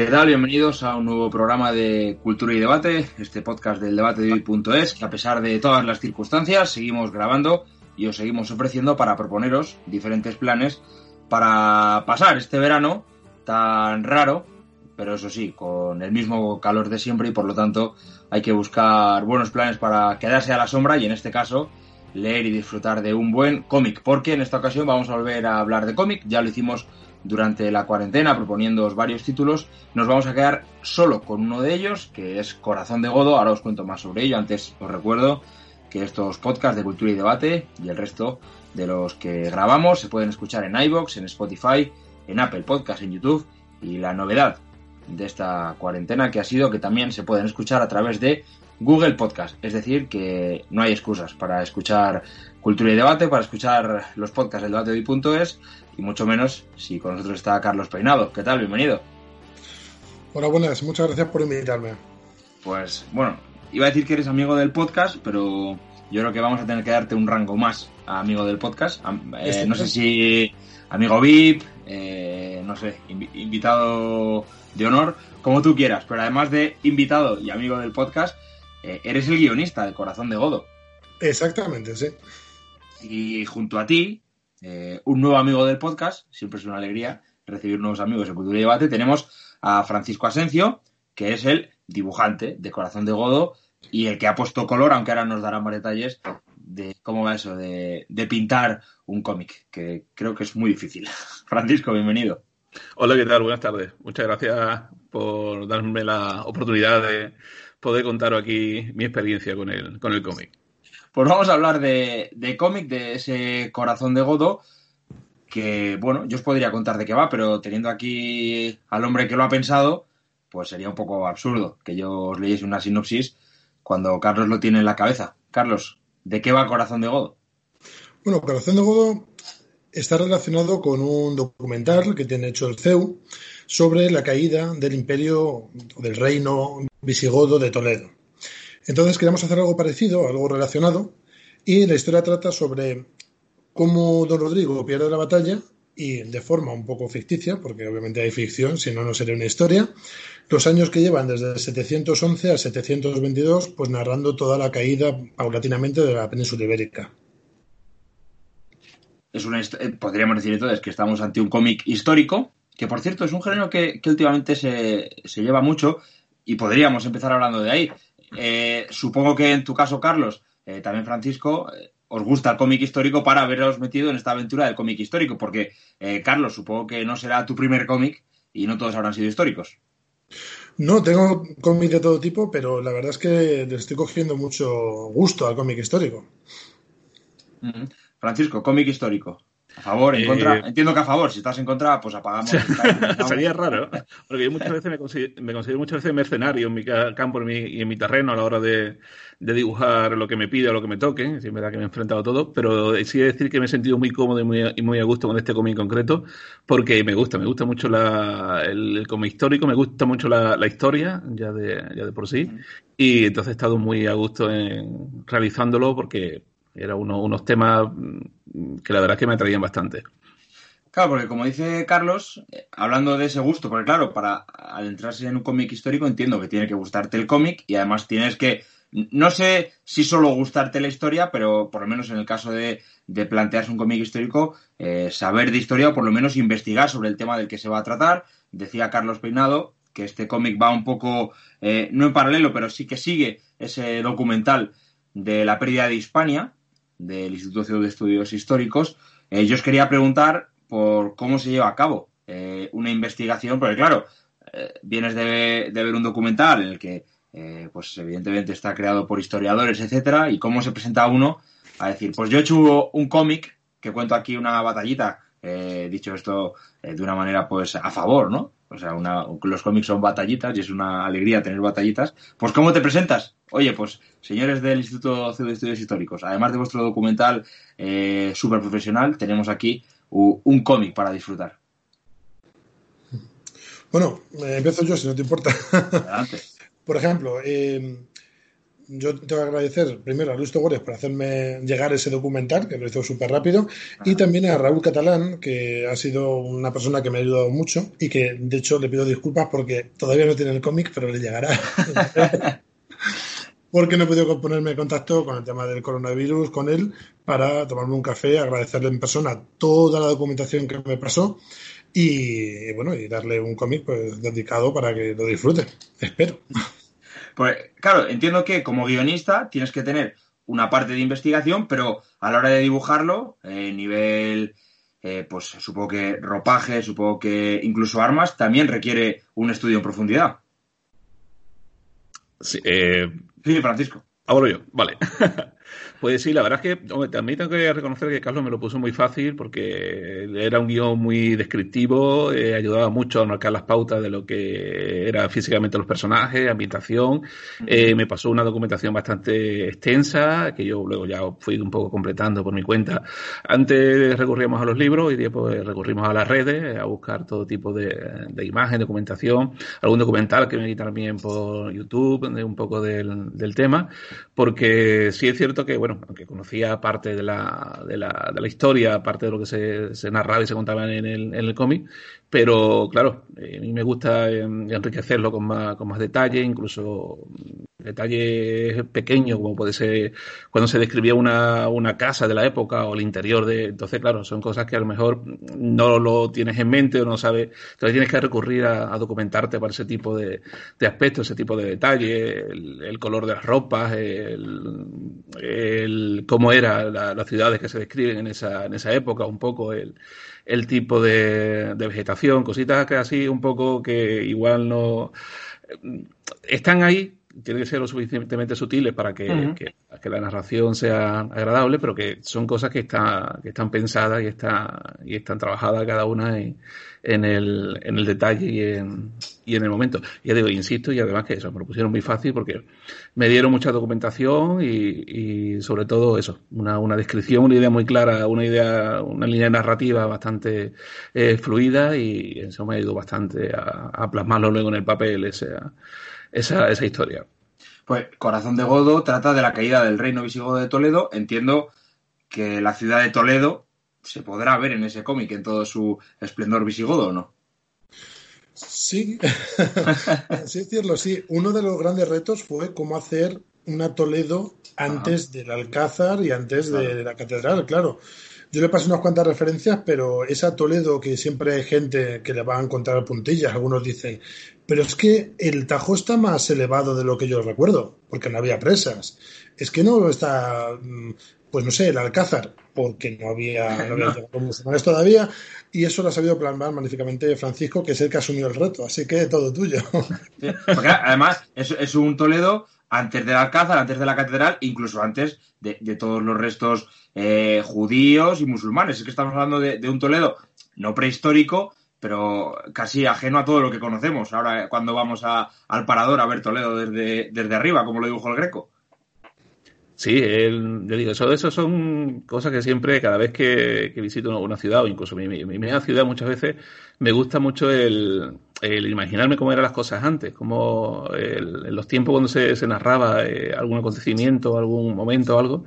¿Qué tal? Bienvenidos a un nuevo programa de Cultura y Debate, este podcast del debate de hoy.es, que a pesar de todas las circunstancias seguimos grabando y os seguimos ofreciendo para proponeros diferentes planes para pasar este verano tan raro, pero eso sí, con el mismo calor de siempre y por lo tanto hay que buscar buenos planes para quedarse a la sombra y en este caso leer y disfrutar de un buen cómic, porque en esta ocasión vamos a volver a hablar de cómic, ya lo hicimos durante la cuarentena proponiendo varios títulos, nos vamos a quedar solo con uno de ellos, que es Corazón de Godo, ahora os cuento más sobre ello, antes os recuerdo que estos podcasts de cultura y debate y el resto de los que grabamos se pueden escuchar en iBox, en Spotify, en Apple Podcast, en YouTube. Y la novedad de esta cuarentena que ha sido que también se pueden escuchar a través de Google Podcast. Es decir, que no hay excusas para escuchar Cultura y Debate, para escuchar los podcasts del debate de hoy.es y mucho menos si con nosotros está Carlos Peinado. ¿Qué tal? Bienvenido. Hola, buenas. Muchas gracias por invitarme. Pues bueno, iba a decir que eres amigo del podcast, pero yo creo que vamos a tener que darte un rango más a amigo del podcast. Eh, no sé si amigo VIP, eh, no sé, invitado de honor, como tú quieras, pero además de invitado y amigo del podcast, eh, eres el guionista de Corazón de Godo. Exactamente, sí. Y junto a ti, eh, un nuevo amigo del podcast, siempre es una alegría recibir nuevos amigos de Cultura y Debate, tenemos a Francisco Asencio, que es el dibujante de Corazón de Godo y el que ha puesto color, aunque ahora nos dará más detalles de cómo va eso, de, de pintar un cómic, que creo que es muy difícil. Francisco, bienvenido. Hola, ¿qué tal? Buenas tardes. Muchas gracias por darme la oportunidad de poder contar aquí mi experiencia con el, con el cómic. Pues vamos a hablar de, de cómic, de ese corazón de Godo, que, bueno, yo os podría contar de qué va, pero teniendo aquí al hombre que lo ha pensado, pues sería un poco absurdo que yo os leyese una sinopsis cuando Carlos lo tiene en la cabeza. Carlos, ¿de qué va Corazón de Godo? Bueno, Corazón de Godo está relacionado con un documental que tiene hecho el CEU sobre la caída del imperio, del reino visigodo de Toledo. Entonces queríamos hacer algo parecido, algo relacionado, y la historia trata sobre cómo don Rodrigo pierde la batalla y de forma un poco ficticia, porque obviamente hay ficción, si no, no sería una historia, los años que llevan desde el 711 al 722, pues narrando toda la caída paulatinamente de la península ibérica. Es una, eh, podríamos decir entonces que estamos ante un cómic histórico, que por cierto es un género que, últimamente se, se lleva mucho y podríamos empezar hablando de ahí. Eh, supongo que en tu caso, Carlos, eh, también Francisco, eh, os gusta el cómic histórico para haberos metido en esta aventura del cómic histórico, porque, Carlos, supongo que no será tu primer cómic y no todos habrán sido históricos. No, tengo cómics de todo tipo, pero la verdad es que le estoy cogiendo mucho gusto al cómic histórico. Francisco, cómic histórico. A favor, en contra. Eh, Entiendo que a favor. Si estás en contra, pues apagamos. Sería raro, porque yo muchas veces me considero, muchas veces mercenario en mi campo y en mi terreno a la hora de, dibujar lo que me pide o lo que me toque. Sí, verdad que me he enfrentado a todo, pero sí decir que me he sentido muy cómodo y muy, y muy a gusto con este cómic concreto, porque me gusta, me gusta mucho la, el, cómic histórico, me gusta mucho la, historia, ya de, ya de por sí, y entonces he estado muy a gusto en realizándolo porque eran unos temas mm, que la verdad es que me atraían bastante. Claro, porque como dice Carlos, eh, hablando de ese gusto, porque claro, para adentrarse en un cómic histórico entiendo que tiene que gustarte el cómic y además tienes que, no sé si solo gustarte la historia, pero por lo menos en el caso de, plantearse un cómic histórico, eh, saber de historia o por lo menos investigar sobre el tema del que se va a tratar. Decía Carlos Peinado que este cómic va un poco, eh, no en paralelo, pero sí que sigue ese documental de la pérdida de Hispania, del Instituto de Estudios Históricos. Eh, yo os quería preguntar por cómo se lleva a cabo eh, una investigación, porque claro, eh, vienes de, ver un documental en el que, pues evidentemente está creado por historiadores, etcétera, y cómo se presenta uno a decir, pues yo he hecho un cómic que cuento aquí una batallita, dicho esto de una manera pues a favor, ¿no? O sea, los cómics son batallitas y es una alegría tener batallitas. Pues ¿cómo te presentas? Oye, pues señores del Instituto de Estudios Históricos, además de vuestro documental eh, súper profesional, tenemos aquí un cómic para disfrutar. Bueno, empiezo yo si no te importa. Adelante. Por ejemplo, eh, yo tengo que agradecer primero a Luis Togores por hacerme llegar ese documental, que lo hizo súper rápido, y también a Raúl Catalán, que ha sido una persona que me ha ayudado mucho y que de hecho le pido disculpas porque todavía no tiene el cómic, pero le llegará. porque no he podido ponerme en contacto con el tema del coronavirus con él para tomarme un café, agradecerle en persona toda la documentación que me pasó y bueno, y darle un cómic pues dedicado para que lo disfrute. Espero. Pues claro, entiendo que como guionista tienes que tener una parte de investigación, pero a la hora de dibujarlo, eh, nivel, eh, pues supongo que ropaje, supongo que incluso armas, también requiere un estudio en profundidad. Sí, eh... sí Francisco. Ahora yo, vale. Pues sí, la verdad es que también tengo que reconocer que Carlos me lo puso muy fácil porque era un guion muy descriptivo, eh, ayudaba mucho a marcar las pautas de lo que era físicamente los personajes, ambientación. Eh, me pasó una documentación bastante extensa que yo luego ya fui un poco completando por mi cuenta. Antes recurríamos a los libros, hoy día pues recurrimos a las redes a buscar todo tipo de, de imagen, documentación, algún documental que me vi también por YouTube, de un poco del, del tema, porque sí es cierto que, bueno, aunque conocía parte de la, de la, de la historia, parte de lo que se, se narraba y se contaba en el, en el cómic, pero claro, eh, a mí me gusta enriquecerlo con más, con más detalle, incluso detalles pequeños, como puede ser cuando se describía una, una casa de la época o el interior de. Entonces, claro, son cosas que a lo mejor no lo tienes en mente o no sabes. Entonces tienes que recurrir a, documentarte para ese tipo de, de aspectos, ese tipo de detalles, el, color de las ropas, el, cómo eran las ciudades que se describen en esa, en esa época, un poco el el tipo de, vegetación, cositas que así un poco que igual no están ahí, tienen que ser lo suficientemente sutiles para que, que, la narración sea agradable, pero que son cosas que, está, que están pensadas y, está, y están trabajadas cada una en, en, el, en el detalle y en, y en el momento. Ya digo, insisto, y además que eso, me lo pusieron muy fácil porque me dieron mucha documentación y, y sobre todo eso, una, una, descripción, una idea muy clara, una idea, una línea narrativa bastante eh, fluida y eso me ha ayudado bastante a, a plasmarlo luego en el papel esa, esa, esa historia. Pues Corazón de Godo trata de la caída del reino visigodo de Toledo. Entiendo que la ciudad de Toledo se podrá ver en ese cómic en todo su esplendor visigodo, ¿o no? Sí, así decirlo, sí. Uno de los grandes retos fue cómo hacer una Toledo antes del Alcázar y antes de la catedral, claro. Yo le pasé unas cuantas referencias, pero esa Toledo que siempre hay gente que le va a encontrar puntillas, algunos dicen, pero es que el Tajo está más elevado de lo que yo recuerdo, porque no había presas. Es que no está, mm, pues no sé, el Alcázar, porque no había, no había musulmanes todavía, y eso lo ha sabido plasmar magníficamente Francisco, que es el que asumió el reto, así que todo tuyo. porque además es, es un Toledo antes del Alcázar, antes de la catedral, incluso antes de, de todos los restos eh, judíos y musulmanes. Es que estamos hablando de, de, un Toledo no prehistórico, pero casi ajeno a todo lo que conocemos. Ahora, cuando vamos a, al parador a ver Toledo desde, desde arriba, como lo dibujó el Greco. Sí, el, yo digo, eso, eso son cosas que siempre, cada vez que, que visito una ciudad, o incluso mi, mi, ciudad muchas veces, me gusta mucho el, el imaginarme cómo eran las cosas antes, como en los tiempos cuando se, se narraba eh, algún acontecimiento, algún momento o algo,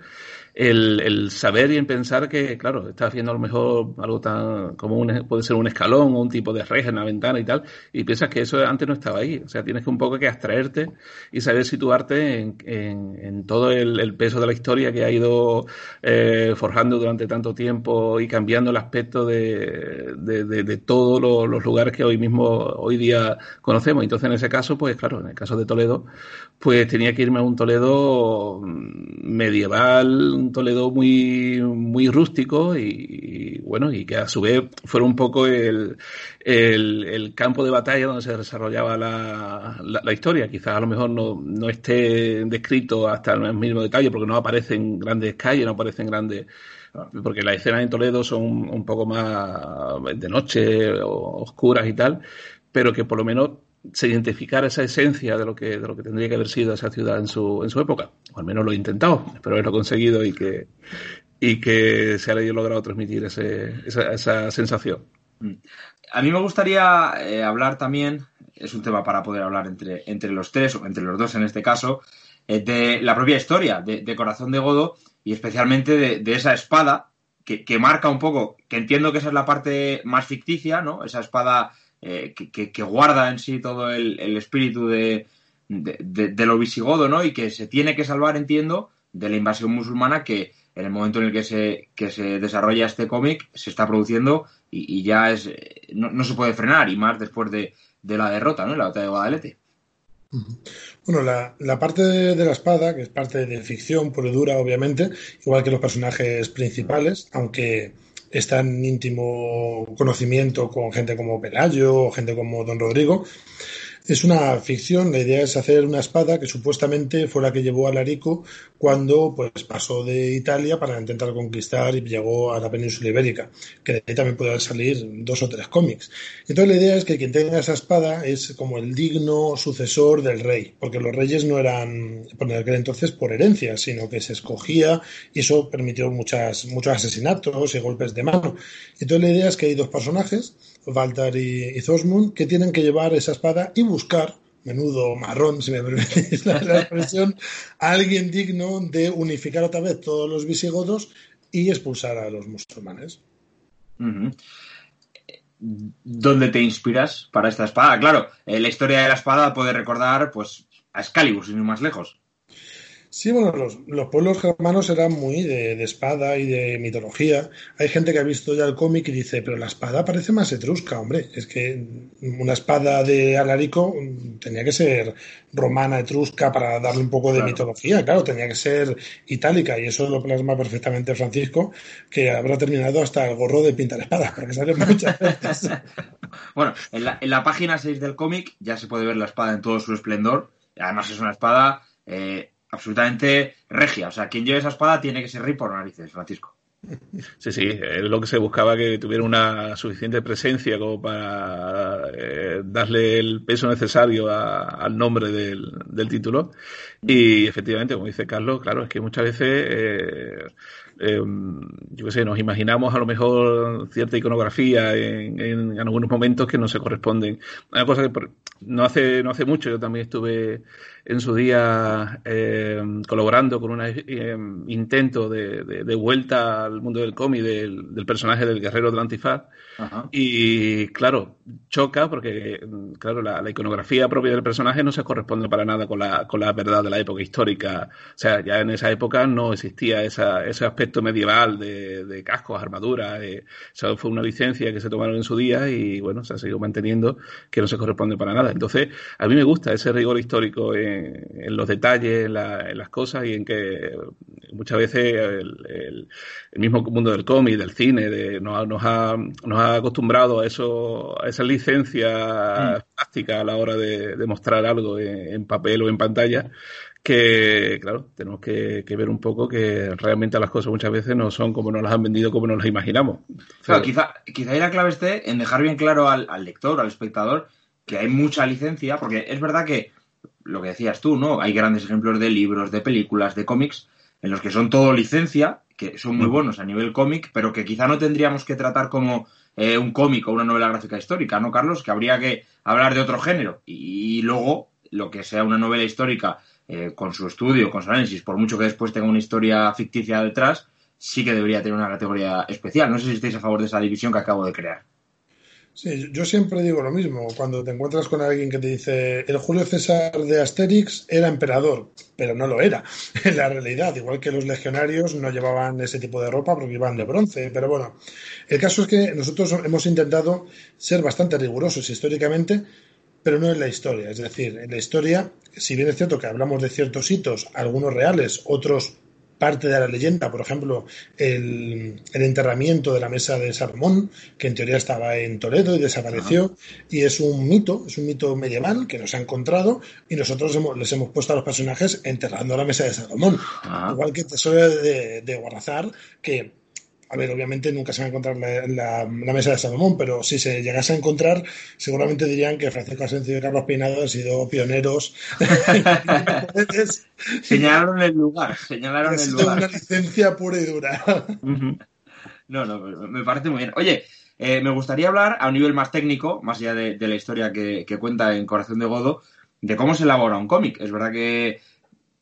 el, el, saber y el pensar que, claro, estás haciendo a lo mejor algo tan como un, puede ser un escalón o un tipo de reja en la ventana y tal, y piensas que eso antes no estaba ahí. O sea, tienes que un poco que abstraerte y saber situarte en, en, en todo el, el, peso de la historia que ha ido eh, forjando durante tanto tiempo y cambiando el aspecto de, de, de, todos los, los, lugares que hoy mismo, hoy día conocemos. Entonces, en ese caso, pues claro, en el caso de Toledo, pues tenía que irme a un Toledo medieval, un Toledo muy, muy rústico y, bueno, y que a su vez fuera un poco el, el, campo de batalla donde se desarrollaba la, la, historia. Quizás a lo mejor no, no esté descrito hasta el mínimo detalle porque no aparecen grandes calles, no aparecen grandes porque las escenas en Toledo son un poco más de noche, oscuras y tal, pero que por lo menos se identificara esa esencia de lo que de lo que tendría que haber sido esa ciudad en su en su época o al menos lo he intentado espero haberlo conseguido y que y que se haya logrado transmitir ese, esa, esa, sensación a mí me gustaría eh, hablar también es un tema para poder hablar entre entre los tres o entre los dos en este caso de la propia historia de, Corazón de Godo y especialmente de, esa espada que, marca un poco, que entiendo que esa es la parte más ficticia, ¿no? Esa espada que, guarda en sí todo el, espíritu de, lo visigodo, ¿no? Y que se tiene que salvar, entiendo, de la invasión musulmana que en el momento en el que se, que se desarrolla este cómic se está produciendo y, ya es no, se puede frenar y más después de, la derrota, ¿no? La batalla de Guadalete. Bueno, la, parte de, la espada, que es parte de ficción pura y dura, obviamente, igual que los personajes principales, aunque está en íntimo conocimiento con gente como Pelayo gente como Don Rodrigo, es una ficción, la idea es hacer una espada que supuestamente fue la que llevó a Larico cuando pues, pasó de Italia para intentar conquistar y llegó a la península ibérica, que de ahí también pueden salir dos o tres cómics. Entonces la idea es que quien tenga esa espada es como el digno sucesor del rey, porque los reyes no eran por aquel entonces por herencia, sino que se escogía y eso permitió muchas, muchos asesinatos y golpes de mano. Entonces la idea es que hay dos personajes, Walter y, y que tienen que llevar esa espada y buscar, menudo marrón, si me permitís la, expresión, a alguien digno de unificar otra vez todos los visigodos y expulsar a los musulmanes. ¿Dónde te inspiras para esta espada? Claro, eh, la historia de la espada puede recordar pues, a Excalibur, sin ir más lejos. Sí, bueno, los, los, pueblos germanos eran muy de, espada y de mitología. Hay gente que ha visto ya el cómic y dice, pero la espada parece más etrusca, hombre. Es que una espada de Alarico tenía que ser romana, etrusca, para darle un poco de mitología. Claro, tenía que ser itálica y eso lo plasma perfectamente Francisco, que habrá terminado hasta el gorro de pintar espadas, porque sale muchas veces. bueno, en la, en la página 6 del cómic ya se puede ver la espada en todo su esplendor. Además es una espada... Eh, absolutamente regia. O sea, quien lleve esa espada tiene que ser rey por narices, Francisco. Sí, sí, es lo que se buscaba que tuviera una suficiente presencia como para eh, darle el peso necesario al nombre del, título. Y efectivamente, como dice Carlos, claro, es que muchas veces, eh, em, yo qué sé, nos imaginamos a lo mejor cierta iconografía en, en, algunos momentos que no se corresponden. Una cosa que no hace, no hace mucho yo también estuve en su día eh, colaborando con un eh, intento de, vuelta al mundo del cómic del, del, personaje del guerrero del antifaz. Y claro, choca porque claro, la, iconografía propia del personaje no se corresponde para nada con la, con la verdad de la época histórica. O sea, ya en esa época no existía esa, ese aspecto medieval de, cascos, armaduras. Eh, eso fue una licencia que se tomaron en su día y bueno, se ha seguido manteniendo que no se corresponde para nada. Entonces, a mí me gusta ese rigor histórico en, los detalles, en, las cosas y en que muchas veces el, mismo mundo del cómic, del cine, de, nos, ha, nos, ha, acostumbrado a, eso, a esa licencia mm. práctica a la hora de, mostrar algo en, papel o en pantalla que, claro, tenemos que, ver un poco que realmente las cosas muchas veces no son como nos las han vendido, como nos las imaginamos. Claro, quizá, quizá ahí la clave esté en dejar bien claro al, al, lector, al espectador, que hay mucha licencia, porque es verdad que lo que decías tú, ¿no? Hay grandes ejemplos de libros, de películas, de cómics, en los que son todo licencia, que son muy mm. buenos a nivel cómic, pero que quizá no tendríamos que tratar como eh, un cómic o una novela gráfica histórica, ¿no, Carlos? Que habría que hablar de otro género. Y, luego, lo que sea una novela histórica eh, con su estudio, con su análisis, por mucho que después tenga una historia ficticia detrás, sí que debería tener una categoría especial. No sé si estáis a favor de esa división que acabo de crear. Sí, yo siempre digo lo mismo. Cuando te encuentras con alguien que te dice el Julio César de Asterix era emperador, pero no lo era en la realidad. Igual que los legionarios no llevaban ese tipo de ropa porque iban de bronce. Pero bueno, el caso es que nosotros hemos intentado ser bastante rigurosos históricamente, pero no en la historia. Es decir, en la historia, si bien es cierto que hablamos de ciertos hitos, algunos reales, otros parte de la leyenda, por ejemplo, el, enterramiento de la mesa de Salomón, que en teoría estaba en Toledo y desapareció, y es un mito, es un mito medieval que nos ha encontrado y nosotros les hemos puesto a los personajes enterrando la mesa de Salomón. Igual que Tesoro de, de Guarrazar, que a ver, obviamente nunca se va a encontrar la, mesa de Salomón, pero si se llegase a encontrar, seguramente dirían que Francisco Asencio y Carlos Peinado han sido pioneros. señalaron el lugar, señalaron el lugar. una licencia pura y dura. no, no, me parece muy bien. Oye, eh, me gustaría hablar a un nivel más técnico, más allá de, la historia que, que, cuenta en Corazón de Godo, de cómo se elabora un cómic. Es verdad que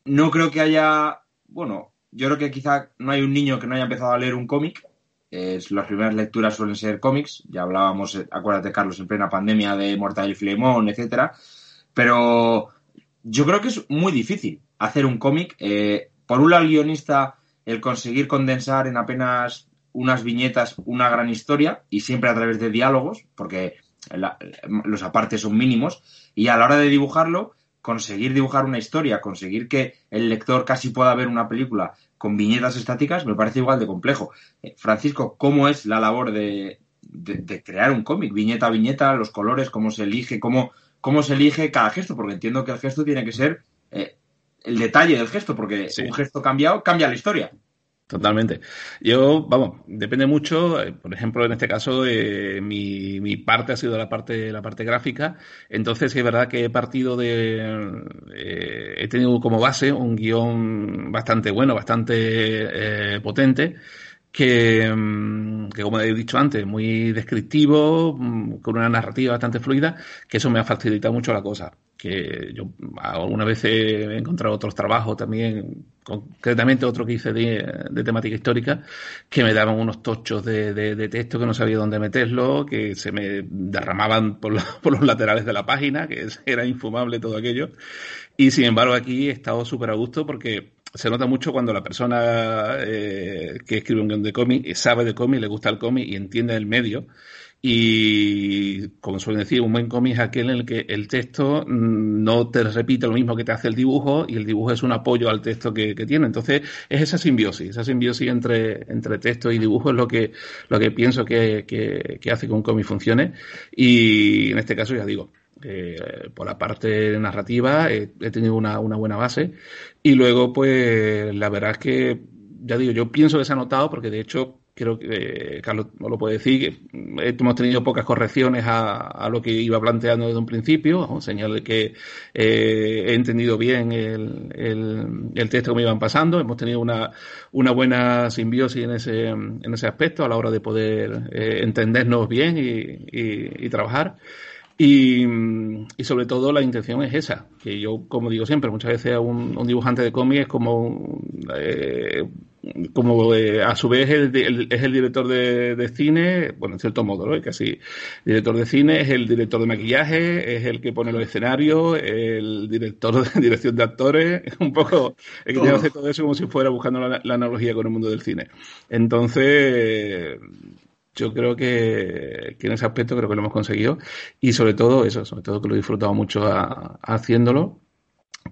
no creo que haya, bueno, yo creo que quizá no hay un niño que no haya empezado a leer un cómic. las primeras lecturas suelen ser cómics. Ya hablábamos, eh, acuérdate, Carlos, en plena pandemia de Mortal y Filemón, etcétera. Pero yo creo que es muy difícil hacer un cómic. Eh, por un lado, el guionista, el conseguir condensar en apenas unas viñetas una gran historia y siempre a través de diálogos, porque los apartes son mínimos, y a la hora de dibujarlo, conseguir dibujar una historia, conseguir que el lector casi pueda ver una película con viñetas estáticas, me parece igual de complejo. Eh, Francisco, ¿cómo es la labor de, crear un cómic? Viñeta a viñeta, los colores, cómo se elige, cómo, cómo se elige cada gesto, porque entiendo que el gesto tiene que ser eh, el detalle del gesto, porque un gesto cambiado cambia la historia. Totalmente. Yo, vamos, depende mucho. Eh, por ejemplo, en este caso, eh, mi, mi, parte ha sido la parte, la parte gráfica. Entonces, es verdad que he partido de. Eh, he tenido como base un guion bastante bueno, bastante potente. Que, mm, que, como he dicho antes, muy descriptivo, mm, con una narrativa bastante fluida, que eso me ha facilitado mucho la cosa que yo alguna vez he encontrado otros trabajos también, concretamente otro que hice de, temática histórica, que me daban unos tochos de, texto que no sabía dónde meterlo, que se me derramaban por, por, los laterales de la página, que era infumable todo aquello. Y sin embargo aquí he estado súper a gusto porque se nota mucho cuando la persona eh, que escribe un guion de cómic sabe de cómic, le gusta el cómic y entiende el medio y, como suelen decir, un buen cómic es aquel en el que el texto mm, no te repite lo mismo que te hace el dibujo y el dibujo es un apoyo al texto que, tiene. Entonces, es esa simbiosis, esa simbiosis entre, entre texto y dibujo es lo que, lo que pienso que, que, hace que un cómic funcione. Y en este caso, ya digo, eh, por la parte narrativa he, tenido una, una, buena base y luego pues la verdad es que ya digo yo pienso que se ha notado porque de hecho creo que eh, Carlos lo puede decir, que mm, hemos tenido pocas correcciones a, lo que iba planteando desde un principio, señal de que eh, he entendido bien el, el, texto que me iban pasando, hemos tenido una, una buena simbiosis en ese, en ese aspecto a la hora de poder eh, entendernos bien y, y trabajar. Y, y, sobre todo la intención es esa, que yo, como digo siempre, muchas veces un, un dibujante de cómic es como, eh, como eh, a su vez es el director de, de, cine, bueno, en cierto modo, ¿no? casi director de cine, es el director de maquillaje, es el que pone los escenarios, el director de dirección de actores, es un poco el que hace todo eso como si fuera buscando la, la analogía con el mundo del cine. Entonces, yo creo que, en ese aspecto creo que lo hemos conseguido. Y sobre todo eso, sobre todo que lo he disfrutado mucho haciéndolo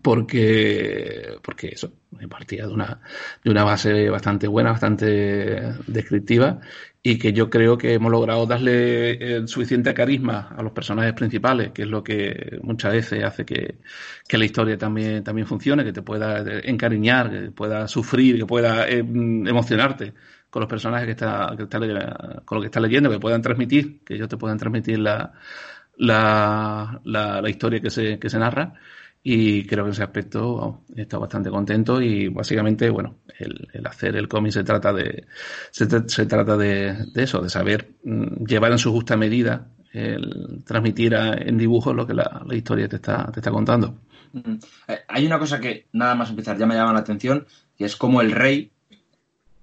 porque porque eso partía de una de una base bastante buena bastante descriptiva y que yo creo que hemos logrado darle el suficiente carisma a los personajes principales que es lo que muchas veces hace que, que la historia también también funcione que te pueda encariñar que pueda sufrir que pueda eh, emocionarte con los personajes que está, que está con lo que está leyendo, que puedan transmitir, que ellos te puedan transmitir la, la, la, historia que se, que se narra. Y creo que en ese aspecto estado bastante contento y básicamente, bueno, el, hacer el cómic se trata de, se, trata de, de, eso, de saber mm, llevar en su justa medida el transmitir en dibujos lo que la, la historia te está, te está contando. Eh, hay una cosa que nada más empezar ya me llama la atención, que es como el rey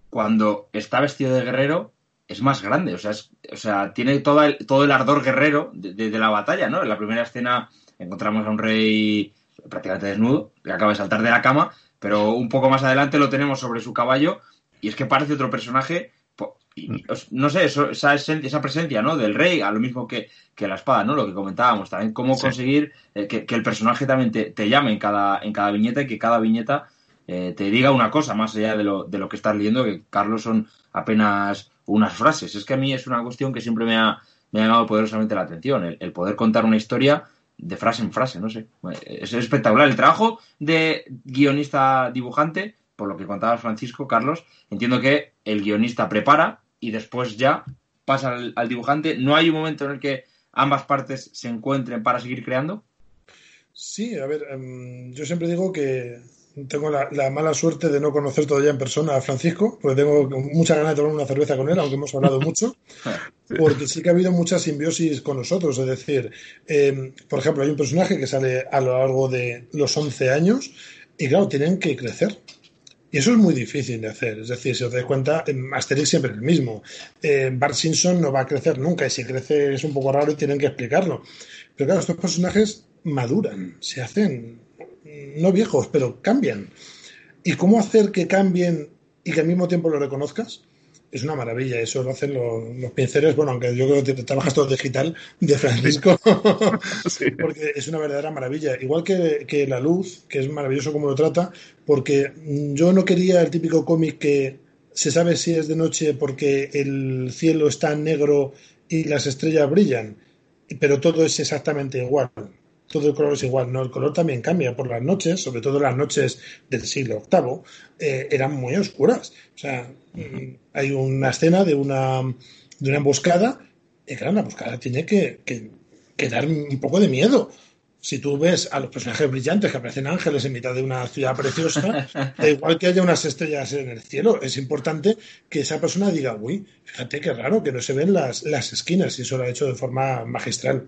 cuando está vestido de guerrero es más grande, o sea, o sea tiene todo el, todo el ardor guerrero de, la batalla, ¿no? En la primera escena encontramos a un rey prácticamente desnudo, que acaba de saltar de la cama, pero un poco más adelante lo tenemos sobre su caballo y es que parece otro personaje, y, no sé, esa, esa presencia, ¿no? Del rey, a lo mismo que, la espada, ¿no? Lo que comentábamos, también cómo conseguir eh, que, el personaje también te, te, llame en cada, en cada viñeta y que cada viñeta eh, te diga una cosa más allá de lo, de lo que estás leyendo, que Carlos son apenas unas frases. Es que a mí es una cuestión que siempre me ha, me ha llamado poderosamente la atención, el, poder contar una historia de frase en frase, no sé. Es espectacular. El trabajo de guionista dibujante, por lo que contaba Francisco, Carlos, entiendo que el guionista prepara y después ya pasa al, dibujante. ¿No hay un momento en el que ambas partes se encuentren para seguir creando? Sí, a ver, em, yo siempre digo que tengo la, mala suerte de no conocer todavía en persona a Francisco, porque tengo muchas ganas de tomar una cerveza con él, aunque hemos hablado mucho, porque sí que ha habido mucha simbiosis con nosotros. Es decir, eh, por ejemplo, hay un personaje que sale a lo largo de los 11 años Y claro, tienen que crecer. Y eso es muy difícil de hacer. Es decir, si os dais cuenta, Asterix siempre es el mismo. Eh, Bart Simpson no va a crecer nunca y si crece es un poco raro y tienen que explicarlo. Pero claro, estos personajes maduran, se hacen no viejos, pero cambian. ¿Y cómo hacer que cambien y que al mismo tiempo lo reconozcas? Es una maravilla, eso lo hacen los, los pinceles, bueno, aunque yo creo que trabajas todo digital de Francisco, porque es una verdadera maravilla. Igual que, que, La Luz, que es maravilloso como lo trata, porque yo no quería el típico cómic que se sabe si es de noche porque el cielo está negro y las estrellas brillan, pero todo es exactamente igual todo el color es igual. No, el color también cambia por las noches, sobre todo las noches del siglo VIII, eh, eran muy oscuras. O sea, mm, hay una escena de una, de una emboscada, y claro, la emboscada tiene que, que, dar un poco de miedo. Si tú ves a los personajes brillantes que aparecen ángeles en mitad de una ciudad preciosa, da igual que haya unas estrellas en el cielo, es importante que esa persona diga, uy, fíjate qué raro que no se ven las, las esquinas, y eso lo ha hecho de forma magistral.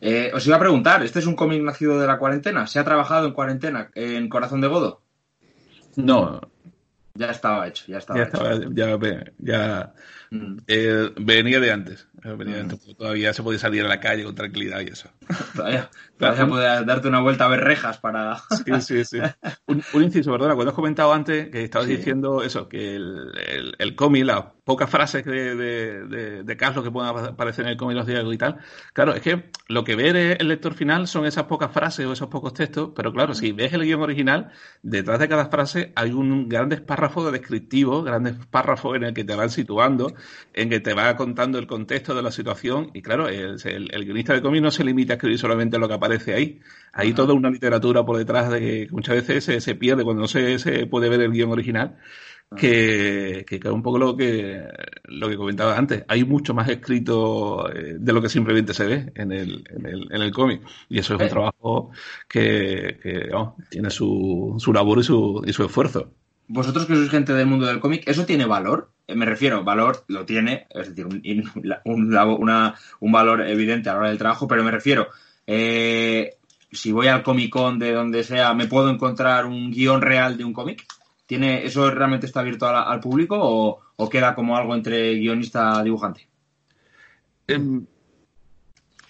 Eh, os iba a preguntar, ¿este es un cómic nacido de la cuarentena? ¿Se ha trabajado en cuarentena en Corazón de Godo? No. Ya estaba hecho, ya estaba ya hecho. Estaba, ya, ya mm. Eh, venía de antes. Venía de antes todavía se podía salir a la calle con tranquilidad y eso. todavía, todavía puedes darte una vuelta a ver rejas para. sí, sí, sí. Un, un, inciso, perdona, cuando has comentado antes que estabas sí. diciendo eso, que el, el, el cómic, las pocas frases de, de, de, de, Carlos que puedan aparecer en el cómic los diálogos y tal, claro, es que lo que ve el lector final son esas pocas frases o esos pocos textos, pero claro, si ves el guion original, detrás de cada frase hay un grandes párrafos descriptivos, grandes párrafos en el que te van situando, en que te va contando el contexto de la situación, y claro, el, el, el guionista de cómic no se limita a escribir solamente lo que aparece ahí. Hay toda una literatura por detrás de que muchas veces se, se pierde cuando no se, se, puede ver el guion original. Que, que, que un poco lo que lo que comentaba antes. Hay mucho más escrito eh, de lo que simplemente se ve en el, en el, en el cómic. Y eso es un trabajo que, que oh, tiene su, su labor y su, y su esfuerzo. Vosotros que sois gente del mundo del cómic, ¿eso tiene valor? Eh, me refiero, valor lo tiene, es decir, un, un, una, un valor evidente a la hora del trabajo, pero me refiero, eh, si voy al Comic Con de donde sea, ¿me puedo encontrar un guion real de un cómic? ¿Tiene, ¿Eso realmente está abierto al, público o, queda como algo entre guionista dibujante?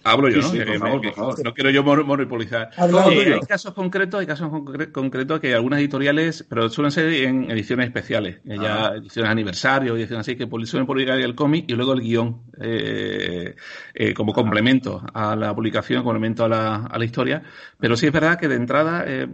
Hablo yo, sí, ¿no? Sí, por favor, por favor. No quiero yo monopolizar. Eh, hay casos concretos, hay casos concretos que algunas editoriales, pero suelen ser en ediciones especiales, ah. ya ediciones aniversario, ediciones así, que suelen publicar el cómic y luego el guion eh, eh, como complemento a la publicación, complemento a la, a la, historia. Pero sí es verdad que de entrada eh,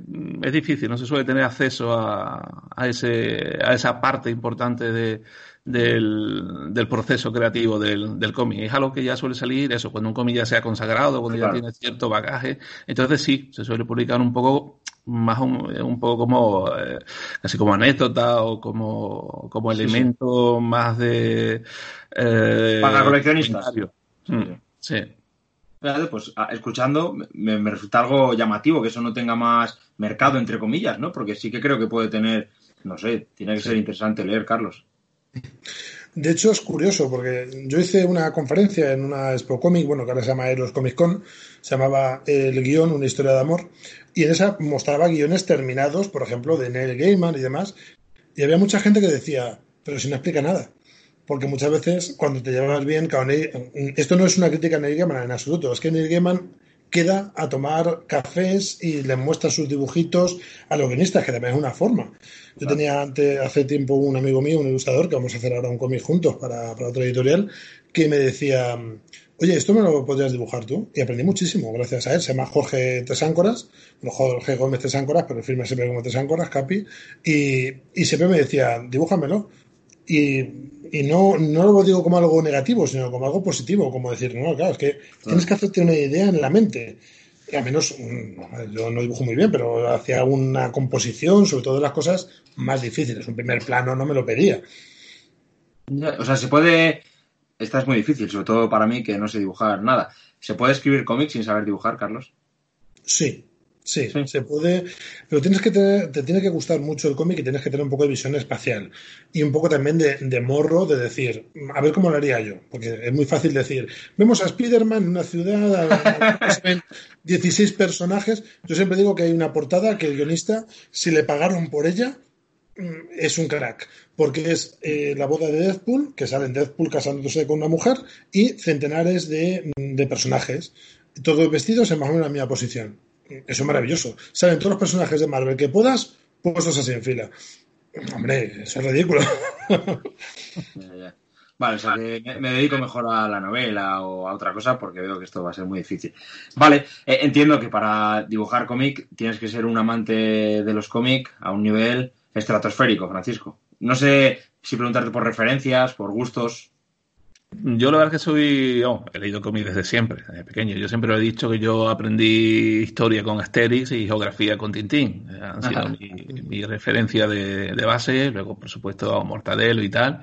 es difícil, no se suele tener acceso a, a, ese, a esa parte importante de del, del proceso creativo del, del cómic. Es algo que ya suele salir, eso, cuando un cómic ya se ha consagrado, cuando claro. ya tiene cierto bagaje. Entonces sí, se suele publicar un poco más un, un poco como eh, casi como anécdota o como, como elemento sí. más de eh, para coleccionistas. Mm, sí. Pues escuchando me, me, resulta algo llamativo que eso no tenga más mercado entre comillas, ¿no? Porque sí que creo que puede tener, no sé, tiene que ser interesante leer, Carlos. De hecho, es curioso porque yo hice una conferencia en una Expo Comic, bueno, que ahora se llama Eros Comic Con, se llamaba El guion, una historia de amor, y en esa mostraba guiones terminados, por ejemplo, de Neil Gaiman y demás, y había mucha gente que decía, pero si no explica nada. Porque muchas veces, cuando te llevas bien, esto no es una crítica a Neil Gaiman en absoluto, es que Neil Gaiman queda a tomar cafés y le muestra sus dibujitos a los guionistas, que también es una forma. Yo tenía ante, hace tiempo un amigo mío, un ilustrador, que vamos a hacer ahora un cómic juntos para, para otra editorial, que me decía, oye, esto me lo podrías dibujar tú. Y aprendí muchísimo gracias a él. Se llama Jorge Tesáncoras, no Jorge Gómez Tesáncoras, pero el firma siempre como Tesáncoras, Capi. Y, y siempre me decía, dibújamelo. Y, y, no, no lo digo como algo negativo, sino como algo positivo, como decir, no, claro, es que tienes que hacerte una idea en la mente. Y al menos, yo no dibujo muy bien, pero hacía una composición, sobre todo de las cosas más difíciles. Un primer plano no me lo pedía. O sea, se puede. Esta es muy difícil, sobre todo para mí que no sé dibujar nada. ¿Se puede escribir cómics sin saber dibujar, Carlos? Sí, Sí, se puede, pero tienes que te tiene que gustar mucho el cómic y tienes que tener un poco de visión espacial. Y un poco también de, morro de decir, a ver cómo lo haría yo, porque es muy fácil decir, vemos a Spider-Man en una ciudad, 16 personajes, yo siempre digo que hay una portada que el guionista, si le pagaron por ella, mm, es un crack, porque es eh, la boda de Deadpool, que sale en Deadpool casándose con una mujer, y centenares de, de personajes, todos vestidos en más o menos la misma posición eso es maravilloso. Salen todos los personajes de Marvel que puedas, puestos así en fila. Hombre, eso es ridículo. Vale, o sea que me dedico mejor a la novela o a otra cosa porque veo que esto va a ser muy difícil. Vale, eh, entiendo que para dibujar cómic tienes que ser un amante de los cómics a un nivel estratosférico, Francisco. No sé si preguntarte por referencias, por gustos. Yo la verdad que soy, oh, he leído cómics desde siempre, desde pequeño. Yo siempre he dicho que yo aprendí historia con Asterix y geografía con Tintín. Han sido mi, referencia de, de, base. Luego, por supuesto, Mortadelo y tal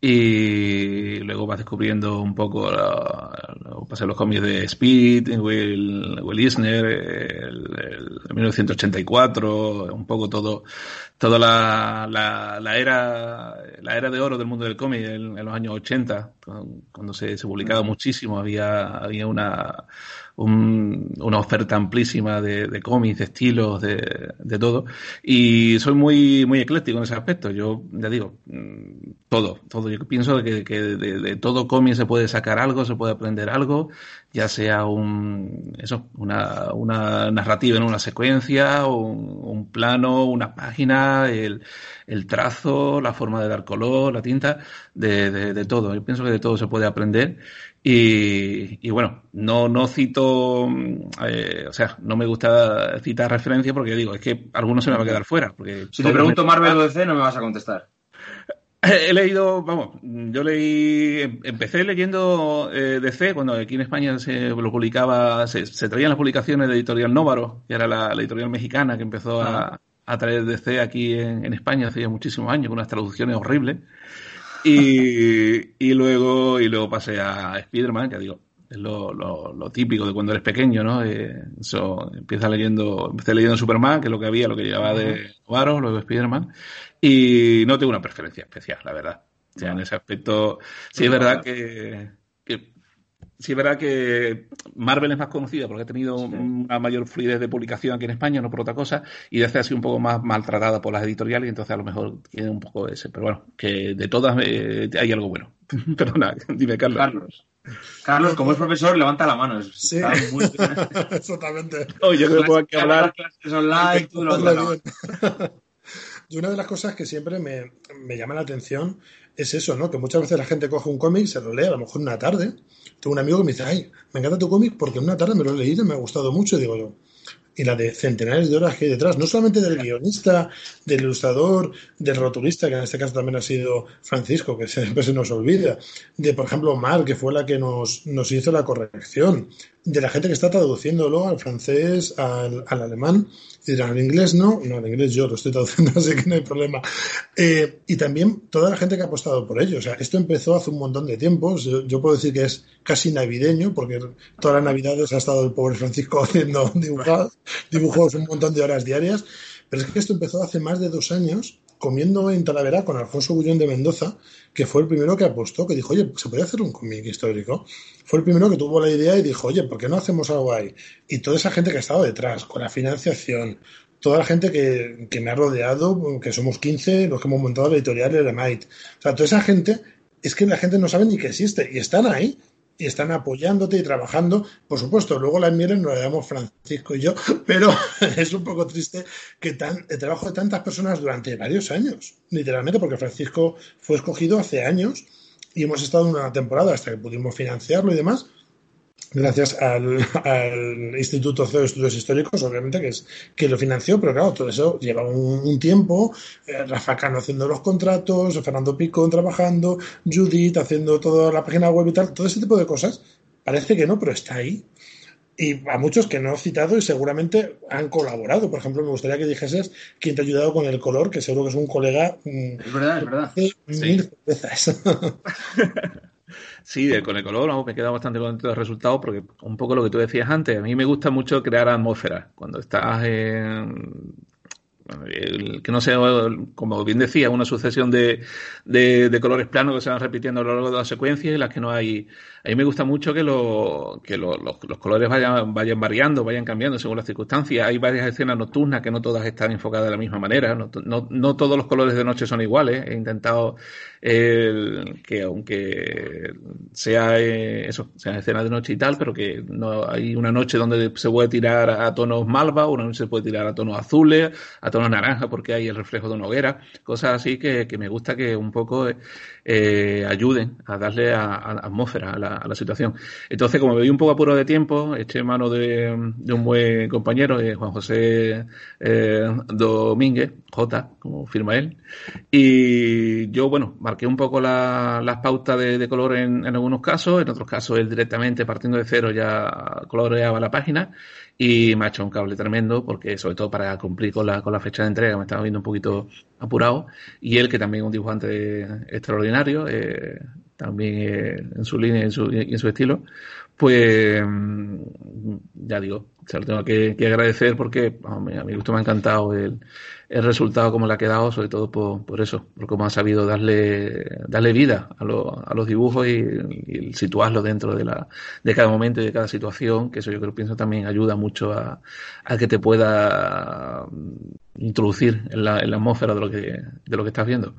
y luego vas descubriendo un poco pasé los cómics de Speed, Will, Will Eisner, el, 1984, un poco todo, toda la, la, era la era de oro del mundo del cómic en, los años 80, cuando se, se publicaba muchísimo, había, había una una oferta amplísima de, cómics, de estilos, de, de, todo. Y soy muy, muy ecléctico en ese aspecto. Yo, ya digo, mm, todo, todo. Yo pienso que, que de, todo cómic se puede sacar algo, se puede aprender algo, ya sea un, eso, una, una narrativa en una secuencia, un, un plano, una página, el, el trazo, la forma de dar color, la tinta, de, de, de todo. Yo pienso que de todo se puede aprender y, bueno, no, no cito, eh, o sea, no me gusta citar referencias porque digo, es que algunos se me va a quedar fuera. Porque si te pregunto Marvel o DC, no me vas a contestar. He leído, vamos, yo leí, empecé leyendo eh, DC cuando aquí en España se lo publicaba, se, traían las publicaciones de Editorial Nóvaro, que era la, editorial mexicana que empezó a, a traer DC aquí en, en, España hace ya muchísimos años, con unas traducciones horribles. Y, y, luego, y luego pasé a Spider-Man, que digo, es lo, lo, típico de cuando eres pequeño, ¿no? Eh, eso, empieza leyendo, empecé leyendo Superman, que es lo que había, lo que llevaba de Varo, luego Spider-Man, y no tengo una preferencia especial, la verdad. O sea, en ese aspecto, sí es verdad que sí es verdad que Marvel es más conocida porque ha tenido una mayor fluidez de publicación aquí en España, no por otra cosa, y desde ha sido un poco más maltratada por las editoriales, y entonces a lo mejor tiene un poco ese. Pero bueno, que de todas eh, hay algo bueno. Perdona, dime, Carlos. Carlos. Carlos, como es profesor, levanta la mano. Sí, exactamente. Oye, yo creo que hablar. Clases online, tú lo y una de las cosas que siempre me, me llama la atención es eso, ¿no? Que muchas veces la gente coge un cómic, se lo lee a lo mejor una tarde. Tengo un amigo que me dice, ay, me encanta tu cómic porque en una tarde me lo he leído y me ha gustado mucho. Y digo yo, y la de centenares de horas que hay detrás, no solamente del guionista, del ilustrador, del rotulista, que en este caso también ha sido Francisco, que siempre se nos olvida, de, por ejemplo, Mar, que fue la que nos, nos hizo la corrección, de la gente que está traduciéndolo al francés, al, al alemán, y dirán, al inglés no, no, al inglés yo lo estoy traduciendo, así que no hay problema. Eh, y también toda la gente que ha apostado por ello. O sea, esto empezó hace un montón de tiempo. Yo, puedo decir que es casi navideño, porque todas las navidades ha estado el pobre Francisco haciendo dibujos, dibujos un montón de horas diarias. Pero es que esto empezó hace más de dos años comiendo en Talavera con Alfonso Gullón de Mendoza, que fue el primero que apostó, que dijo, oye, se puede hacer un cómic histórico. Fue el primero que tuvo la idea y dijo, oye, ¿por qué no hacemos algo ahí? Y toda esa gente que ha estado detrás, con la financiación, toda la gente que, que me ha rodeado, que somos 15, los que hemos montado la editorial Eremite. O sea, toda esa gente, es que la gente no sabe ni que existe y están ahí y están apoyándote y trabajando. Por supuesto, luego las mieles nos la damos Francisco y yo, pero es un poco triste que tan, el trabajo de tantas personas durante varios años, literalmente, porque Francisco fue escogido hace años y hemos estado una temporada hasta que pudimos financiarlo y demás gracias al, Instituto de Estudios Históricos, obviamente, que es que lo financió, pero claro, todo eso lleva un, tiempo, eh, Rafa Cano haciendo los contratos, Fernando Picón trabajando, Judith haciendo toda la página web y tal, todo ese tipo de cosas, parece que no, pero está ahí. Y a muchos que no he citado y seguramente han colaborado. Por ejemplo, me gustaría que dijeses quién te ha ayudado con el color, que seguro que es un colega. Mm, es verdad, es verdad. Mil cervezas. Sí, con el color me he quedado bastante contento del resultado porque un poco lo que tú decías antes, a mí me gusta mucho crear atmósfera. Cuando estás en, que no sea, como bien decía, una sucesión de, de, colores planos que se van repitiendo a lo largo de la secuencia y las que no hay. A mí me gusta mucho que, lo, que los, los, colores vayan, vayan variando, vayan cambiando según las circunstancias. Hay varias escenas nocturnas que no todas están enfocadas de la misma manera. No, no, no todos los colores de noche son iguales. He intentado que aunque sea eh, eso, sea escenas de noche y tal, pero que no hay una noche donde se puede tirar a tonos malva, una noche se puede tirar a tonos azules, a tonos naranja porque hay el reflejo de una hoguera, cosas así que, que me gusta que un poco eh, ayuden a darle a, atmósfera a la, a la, situación. Entonces, como me vi un poco apuro de tiempo, eché mano de, un buen compañero, de Juan José eh, Domínguez, J, como firma él, y yo, bueno, marqué un poco las pautas de, color en, algunos casos, en otros casos él directamente partiendo de cero ya coloreaba la página y me ha hecho un cable tremendo porque sobre todo para cumplir con la, con la fecha de entrega me estaba viendo un poquito apurado. Y él que también es un dibujante extraordinario eh, también eh, en su línea y en su, en su estilo pues ya digo se lo tengo que, agradecer porque a mi gusto me ha encantado el el resultado como le ha quedado, sobre todo por, por eso, por cómo ha sabido darle, darle vida a, a los dibujos y, situarlo dentro de, la, de cada momento y de cada situación, que eso yo creo pienso también ayuda mucho a, a que te pueda introducir en la, en la atmósfera de lo, que, de lo que estás viendo.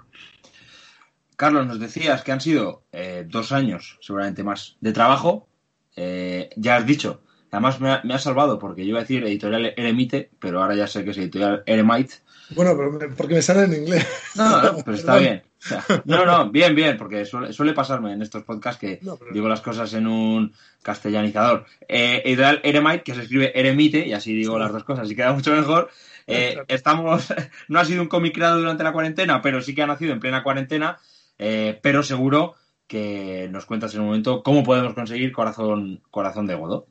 Carlos, nos decías que han sido eh, dos años, seguramente más, de trabajo. Eh, ya has dicho, además me ha, me ha, salvado porque yo iba a decir editorial Eremite, pero ahora ya sé que es editorial Eremite. Bueno, pero porque me sale en inglés. No, no, pero está bien. no, no, bien, bien, porque suele, suele, pasarme en estos podcasts que digo las cosas en un castellanizador. Eh, ideal Eremite, que se escribe Eremite, y así digo las dos cosas, y queda mucho mejor. Eh, estamos, no ha sido un cómic creado durante la cuarentena, pero sí que ha nacido en plena cuarentena, eh, pero seguro que nos cuentas en un momento cómo podemos conseguir Corazón, corazón de Godot.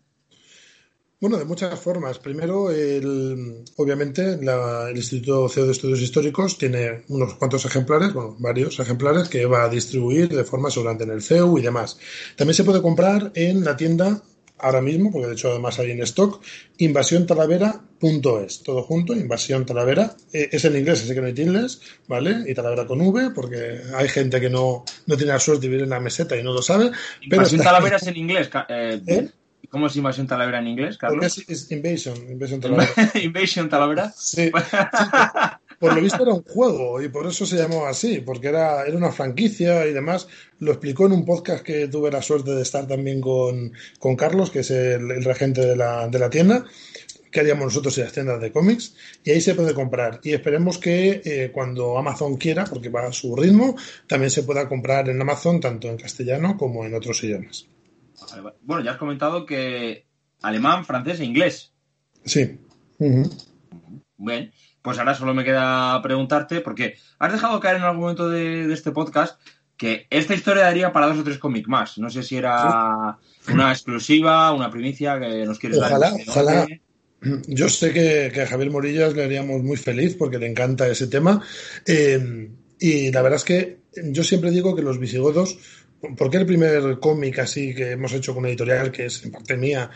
Bueno, de muchas formas. Primero, el, obviamente, la, el Instituto CEO de Estudios Históricos tiene unos cuantos ejemplares, bueno, varios ejemplares que va a distribuir de forma sobrante en el CEU y demás. También se puede comprar en la tienda ahora mismo, porque de hecho además hay en stock, invasiontalavera.es, todo junto, invasión talavera, eh, es en inglés, así que no hay tildes, ¿vale? Y talavera con V, porque hay gente que no, no tiene la suerte de vivir en la meseta y no lo sabe. Invasión talavera es en inglés, eh, ¿Eh? ¿Cómo es invasión talavera en inglés, Carlos? Es, es invasion, invasion talavera. invasion talavera. Sí. por lo visto era un juego y por eso se llamó así, porque era, era una franquicia y demás. Lo explicó en un podcast que tuve la suerte de estar también con, con Carlos, que es el, el regente de la, de la tienda que haríamos nosotros en las tiendas de cómics y ahí se puede comprar y esperemos que eh, cuando Amazon quiera porque va a su ritmo también se pueda comprar en Amazon tanto en castellano como en otros idiomas. Bueno, ya has comentado que alemán, francés e inglés. Sí. Bien, pues ahora solo me queda preguntarte, porque has dejado caer en algún momento de, este podcast que esta historia daría para dos o tres cómics más. No sé si era una exclusiva, una primicia que nos quieres ojalá, dar. Ojalá, Yo sé que, a Javier Morillas le haríamos muy feliz porque le encanta ese tema. Eh, y la verdad es que yo siempre digo que los visigodos ¿Por qué el primer cómic así que hemos hecho con una editorial, que es en parte mía,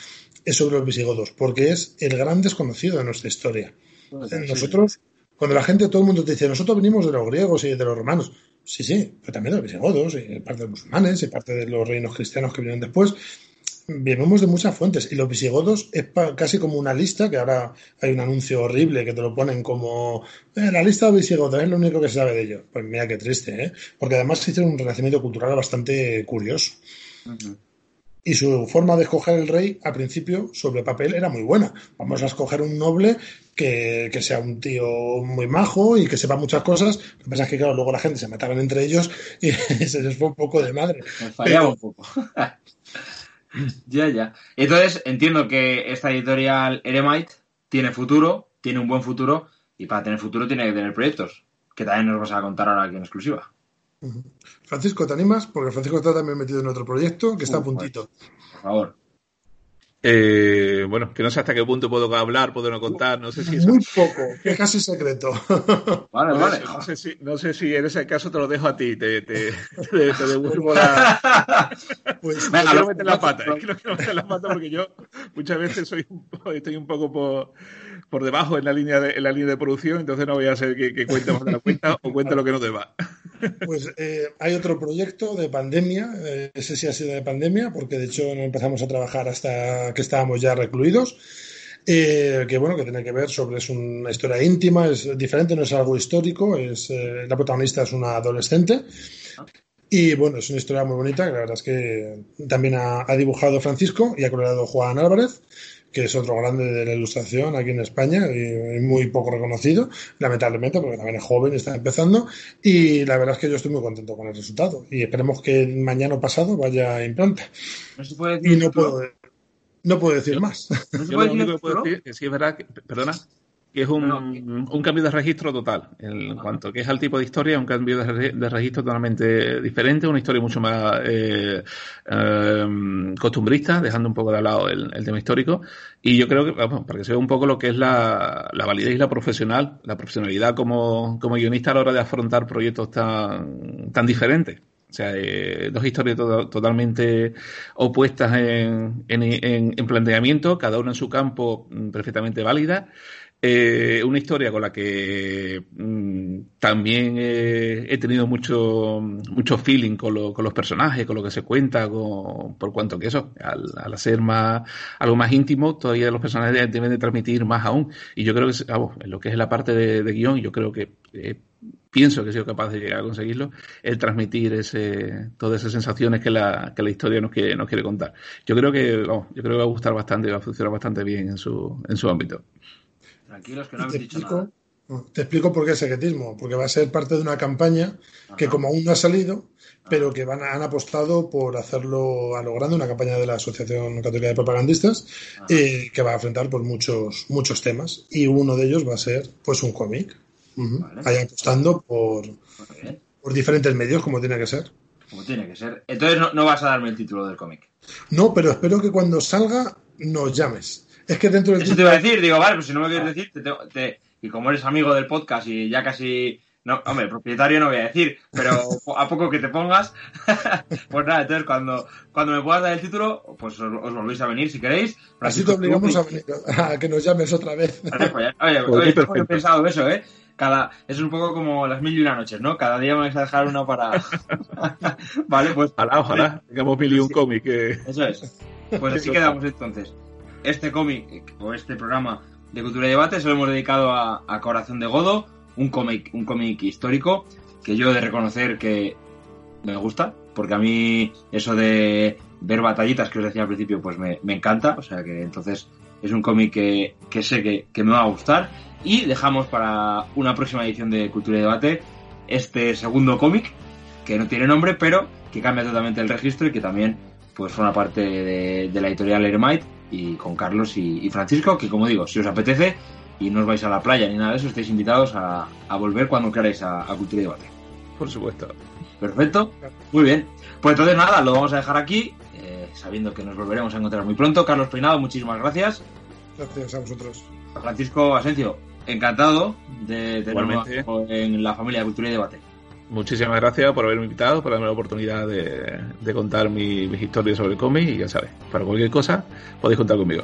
es sobre los visigodos? Porque es el gran desconocido de nuestra historia. Nosotros, cuando la gente, todo el mundo te dice, nosotros venimos de los griegos y de los romanos. Sí, sí, pero también de los visigodos, y parte de los musulmanes, y parte de los reinos cristianos que vinieron después venimos de muchas fuentes y los visigodos es casi como una lista, que ahora hay un anuncio horrible que te lo ponen como eh, la lista de visigodos es lo único que se sabe de ellos. Pues mira qué triste, ¿eh? Porque además hicieron un renacimiento cultural bastante curioso. Y su forma de escoger el rey, al principio, sobre papel, era muy buena. Vamos a escoger un noble que, que, sea un tío muy majo y que sepa muchas cosas. Lo que pasa es que, claro, luego la gente se mataban entre ellos y se les fue un poco de madre. fallaba un poco. Ya, ya. Entonces, entiendo que esta editorial Eremite tiene futuro, tiene un buen futuro, y para tener futuro tiene que tener proyectos, que también nos vas a contar ahora aquí en exclusiva. Francisco, ¿te animas? Porque Francisco está también metido en otro proyecto que está a puntito. por favor. Eh, bueno, que no sé hasta qué punto puedo hablar, puedo no contar, no sé si Muy poco, que es casi secreto. Vale, vale. No sé, si, no sé si en ese caso te lo dejo a ti, te, te, te, te devuelvo la... Pues, no Venga, quiero lo- meter la pata, es que no quiero meter la pata porque yo muchas veces soy un estoy un poco por, por debajo en la línea de, en la línea de producción, entonces no voy a hacer que, que cuente más de la cuenta o cuente lo que no te va. Pues eh, hay otro proyecto de pandemia, eh, ese sí ha sido de pandemia, porque de hecho no empezamos a trabajar hasta que estábamos ya recluidos. eh, que bueno, que tiene que ver sobre, es una historia íntima, es diferente, no es algo histórico, es, eh, la protagonista es una adolescente. Y bueno, es una historia muy bonita, que la verdad es que también ha, ha dibujado Francisco y ha coloreado Juan Álvarez, que es otro grande de la ilustración aquí en España y, muy poco reconocido, lamentablemente, porque también es joven y está empezando. Y la verdad es que yo estoy muy contento con el resultado y esperemos que mañana o pasado vaya a implanta. No se puede decir Y no puedo, no puedo decir más. No se Yo puede lo decir único que puedo decir es que es verdad, que, perdona, que es un, No, un cambio de registro total. En cuanto que es al tipo de historia, un cambio de, re- de registro totalmente diferente, una historia mucho más eh, eh, costumbrista, dejando un poco de lado el, el tema histórico. Y yo creo que, vamos, para que se vea un poco lo que es la, la validez y la profesional, la profesionalidad como, como guionista a la hora de afrontar proyectos tan, tan diferentes. O sea, eh, dos historias to- totalmente opuestas en, en, en- en planteamiento, cada una en su campo mm, perfectamente válida. Eh, una historia con la que mm, también eh, he tenido mucho, mucho feeling con, lo- con los personajes, con lo que se cuenta, con- por cuanto que eso, al, al hacer más, algo más íntimo, todavía los personajes deben de transmitir más aún. Y yo creo que, vamos, en lo que es la parte de, de guion, yo creo que eh, pienso que he sido capaz de llegar a conseguirlo, el transmitir ese, todas esas sensaciones que la, que la historia nos quiere, nos quiere contar. Yo creo que, vamos, yo creo que va a gustar bastante va a funcionar bastante bien en su, en su ámbito. Tranquilos, que no habéis dicho explico, nada. te explico por qué es secretismo, porque va a ser parte de una campaña que como aún no ha salido, pero que van a- han apostado por hacerlo a lo grande, una campaña de la Asociación Católica de Propagandistas, eh, que va a afrontar pues, muchos, muchos temas, y uno de ellos va a ser pues un cómic. Vale. Ahí apostando por, por diferentes medios, como tiene que ser. como tiene que ser. Entonces no, no vas a darme el título del cómic. No, pero espero que cuando salga nos llames. Es que dentro del Eso te iba a decir, digo, vale, pues si no me quieres decir, te, tengo- te- y como eres amigo del podcast y ya casi, no, hombre, propietario no voy a decir, pero a poco que te pongas, pues nada, entonces cuando, cuando me puedas dar el título, pues os, os volvéis a venir si queréis. Así te obligamos a, venir, a que nos llames otra vez. Oye, Pues oye, sí, oye, perfecto. he pensado eso, ¿eh? Cada, es un poco como las mil y una noches, ¿no? Cada día me vais a dejar una para... vale, pues Ojalá, ojalá, tengamos mil y un Sí. cómic que... Eso es. Pues así quedamos entonces. Este cómic o este programa de cultura y debate se lo hemos dedicado a, a Corazón de Godo, un cómic, un cómic histórico que yo he de reconocer que me gusta, porque a mí eso de ver batallitas que os decía al principio, pues me, me encanta. O sea que entonces es un cómic que, que sé que, que me va a gustar. Y dejamos para una próxima edición de Cultura y Debate este segundo cómic, que no tiene nombre, pero que cambia totalmente el registro y que también pues forma parte de, la editorial Eremite y con Carlos y, y Francisco, que como digo, si os apetece y no os vais a la playa ni nada de eso, estáis invitados a, a volver cuando queráis a, a Cultura y Debate. Por supuesto. Perfecto, muy bien. Pues entonces nada, lo vamos a dejar aquí, eh, sabiendo que nos volveremos a encontrar muy pronto. Carlos Peinado, muchísimas gracias. Gracias a vosotros. Francisco Asencio, encantado de tenerlo en la familia de Cultura y Debate. Muchísimas gracias por haberme invitado, por darme la oportunidad de, de contar mi- mis historias sobre el cómic y ya sabes, para cualquier cosa podéis contar conmigo.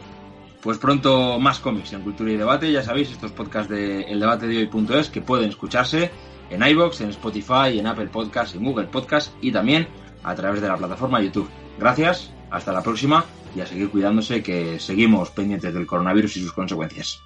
Pues pronto más cómics en Cultura y Debate, ya sabéis, estos podcasts de eldebatedehoy.es que pueden escucharse en iBox, en Spotify, en Apple Podcasts, en Google Podcasts y también a través de la plataforma YouTube. Gracias, hasta la próxima y a seguir cuidándose que seguimos pendientes del coronavirus y sus consecuencias.